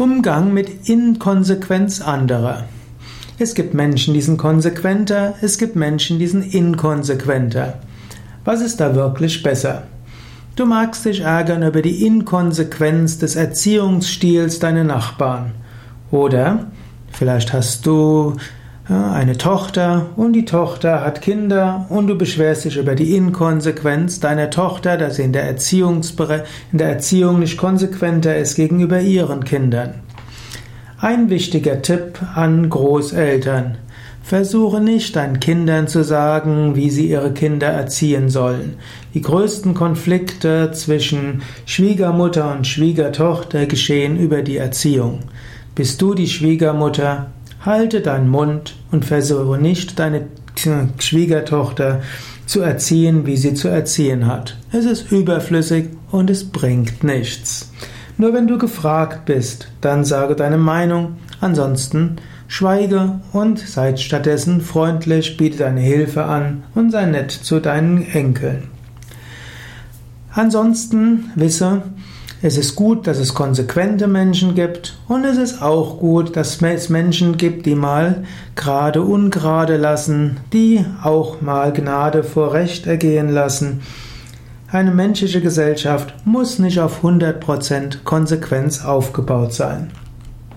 Umgang mit Inkonsequenz anderer. Es gibt Menschen, die sind konsequenter, es gibt Menschen, die sind inkonsequenter. Was ist da wirklich besser? Du magst dich ärgern über die Inkonsequenz des Erziehungsstils deiner Nachbarn. Oder vielleicht hast du eine Tochter und die Tochter hat Kinder und du beschwerst dich über die Inkonsequenz deiner Tochter, dass sie in der, in der Erziehung nicht konsequenter ist gegenüber ihren Kindern. Ein wichtiger Tipp an Großeltern. Versuche nicht deinen Kindern zu sagen, wie sie ihre Kinder erziehen sollen. Die größten Konflikte zwischen Schwiegermutter und Schwiegertochter geschehen über die Erziehung. Bist du die Schwiegermutter, Halte deinen Mund und versuche nicht, deine Schwiegertochter zu erziehen, wie sie zu erziehen hat. Es ist überflüssig und es bringt nichts. Nur wenn du gefragt bist, dann sage deine Meinung, ansonsten schweige und sei stattdessen freundlich, biete deine Hilfe an und sei nett zu deinen Enkeln. Ansonsten wisse, es ist gut, dass es konsequente Menschen gibt und es ist auch gut, dass es Menschen gibt, die mal gerade ungerade lassen, die auch mal Gnade vor Recht ergehen lassen. Eine menschliche Gesellschaft muss nicht auf 100% Konsequenz aufgebaut sein.